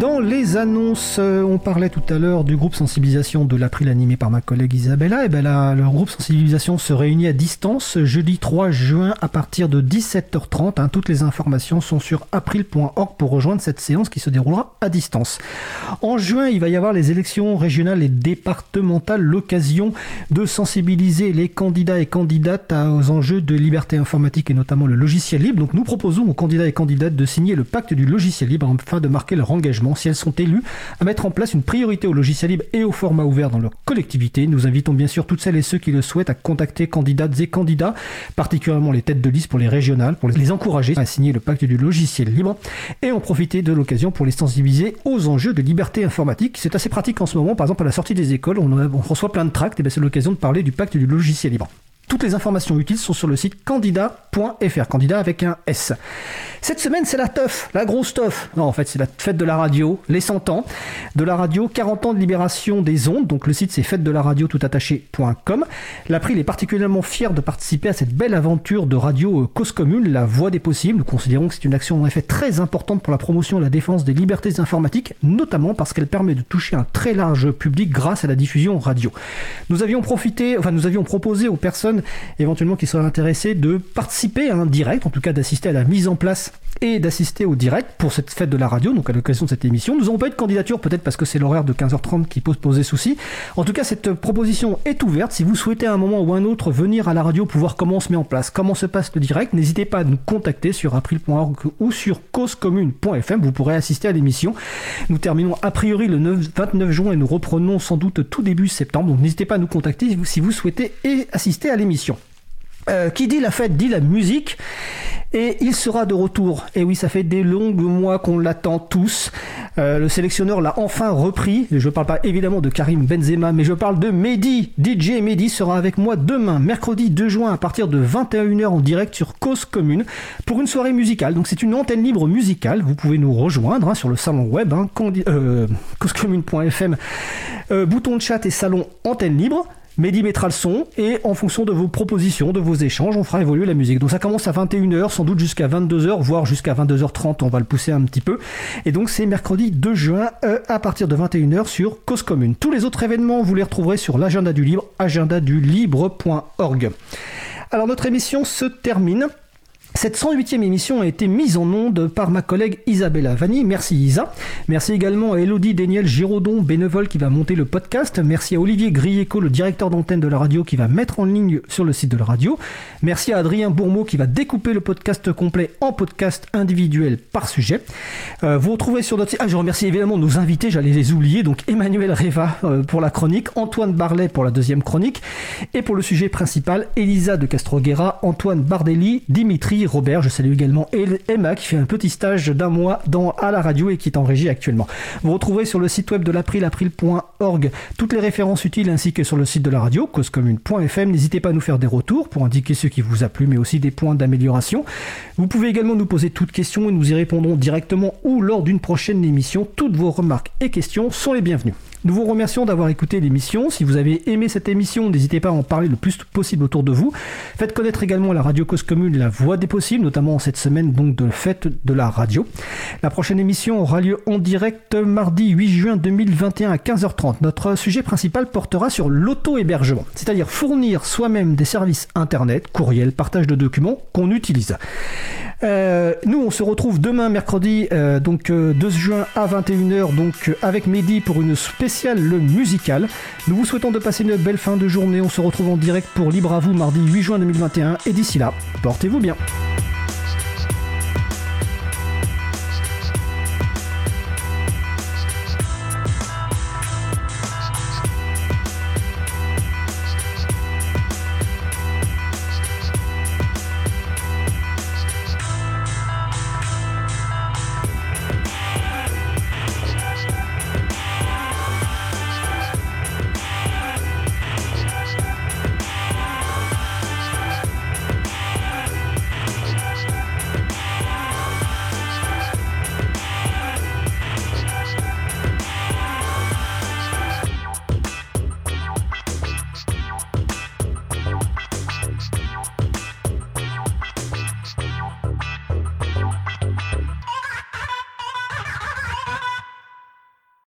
Dans les annonces, euh, on parlait tout à l'heure du groupe sensibilisation de l'April animé par ma collègue Isabella. Et ben là, le groupe sensibilisation se réunit à distance jeudi 3 juin à partir de 17h30. Hein. Toutes les informations sont sur april.org pour rejoindre cette séance qui se déroulera à distance. En juin, il va y avoir les élections régionales et départementales, l'occasion de sensibiliser les candidats et candidates aux enjeux de liberté informatique et notamment le logiciel libre. Donc nous proposons aux candidats et candidates de signer le pacte du logiciel libre afin de marquer leur engagement si elles sont élues, à mettre en place une priorité au logiciel libre et au format ouvert dans leur collectivité. Nous invitons bien sûr toutes celles et ceux qui le souhaitent à contacter candidates et candidats, particulièrement les têtes de liste pour les régionales, pour les encourager à signer le pacte du logiciel libre et en profiter de l'occasion pour les sensibiliser aux enjeux de liberté informatique. C'est assez pratique en ce moment, par exemple à la sortie des écoles, on, reçoit plein de tracts, et ben, c'est l'occasion de parler du pacte du logiciel libre. Toutes les informations utiles sont sur le site candidat.fr, candidat avec un S. Cette semaine, c'est la teuf, la grosse teuf. Non, en fait, c'est la fête de la radio, les 100 ans de la radio, 40 ans de libération des ondes. Donc le site, c'est fête de la radio tout attaché.com. L'April est particulièrement fier de participer à cette belle aventure de radio euh, cause commune, la voix des possibles. Nous considérons que c'est une action en effet très importante pour la promotion et la défense des libertés informatiques, notamment parce qu'elle permet de toucher un très large public grâce à la diffusion radio. Nous avions profité, enfin, nous avions proposé aux personnes éventuellement qui seraient intéressés de participer à un direct, en tout cas d'assister à la mise en place et d'assister au direct pour cette fête de la radio, donc à l'occasion de cette émission. Nous n'avons pas eu de candidature, peut-être parce que c'est l'horaire de 15h30 qui pose poser souci. En tout cas, cette proposition est ouverte. Si vous souhaitez à un moment ou un autre venir à la radio pour voir comment on se met en place, comment se passe le direct, n'hésitez pas à nous contacter sur april.org ou sur causecommune.fm. Vous pourrez assister à l'émission. Nous terminons a priori le 29 juin et nous reprenons sans doute tout début septembre. Donc n'hésitez pas à nous contacter si vous souhaitez assister à l'émission. Euh, qui dit la fête dit la musique. Et il sera de retour. Et oui, ça fait des longs mois qu'on l'attend tous. Euh, le sélectionneur l'a enfin repris. Je ne parle pas évidemment de Karim Benzema, mais je parle de Mehdi. DJ Mehdi sera avec moi demain, mercredi 2 juin, à partir de 21h en direct sur Cause Commune, pour une soirée musicale. Donc c'est une antenne libre musicale. Vous pouvez nous rejoindre hein, sur le salon web, hein, euh, causecommune.fm, bouton de chat et salon antenne libre. Mehdi mettra le son et en fonction de vos propositions, de vos échanges, on fera évoluer la musique. Donc ça commence à 21h, sans doute jusqu'à 22h, voire jusqu'à 22h30, on va le pousser un petit peu. Et donc c'est mercredi 2 juin euh, à partir de 21h sur Cause Commune. Tous les autres événements, vous les retrouverez sur l'agenda du libre, agendadulibre.org. Alors notre émission se termine. Cette 108e émission a été mise en onde par ma collègue Isabella Vanni. Merci Isa. Merci également à Elodie Daniel Giraudon, bénévole qui va monter le podcast. Merci à Olivier Grieco, le directeur d'antenne de la radio qui va mettre en ligne sur le site de la radio. Merci à Adrien Bourmeau qui va découper le podcast complet en podcast individuel par sujet. Euh, vous retrouvez sur notre site. Ah, je remercie évidemment nos invités, j'allais les oublier. Donc Emmanuel Reva euh, pour la chronique, Antoine Barlet pour la deuxième chronique. Et pour le sujet principal, Elisa de Castroguera, Antoine Bardelli, Dimitri Robert. Je salue également Emma qui fait un petit stage d'un mois dans, à la radio et qui est en régie actuellement. Vous retrouverez sur le site web de l'April, april.org, toutes les références utiles ainsi que sur le site de la radio, causecommune.fm. N'hésitez pas à nous faire des retours pour indiquer ce qui vous a plu, mais aussi des points d'amélioration. Vous pouvez également nous poser toutes questions et nous y répondrons directement ou lors d'une prochaine émission. Toutes vos remarques et questions sont les bienvenues. Nous vous remercions d'avoir écouté l'émission. Si vous avez aimé cette émission, n'hésitez pas à en parler le plus possible autour de vous. Faites connaître également la radio Cause Commune, la voix des possibles, notamment en cette semaine donc de fête de la radio. La prochaine émission aura lieu en direct mardi 8 juin 2021 à 15h30. Notre sujet principal portera sur l'auto-hébergement, c'est-à-dire fournir soi-même des services internet, courriel, partage de documents qu'on utilise. Euh, nous, on se retrouve demain mercredi, euh, donc 2 euh, juin à 21h, donc avec Mehdi pour une spéciale le musical. Nous vous souhaitons de passer une belle fin de journée. On se retrouve en direct pour Libre à vous mardi 8 juin 2021. Et d'ici là, portez-vous bien.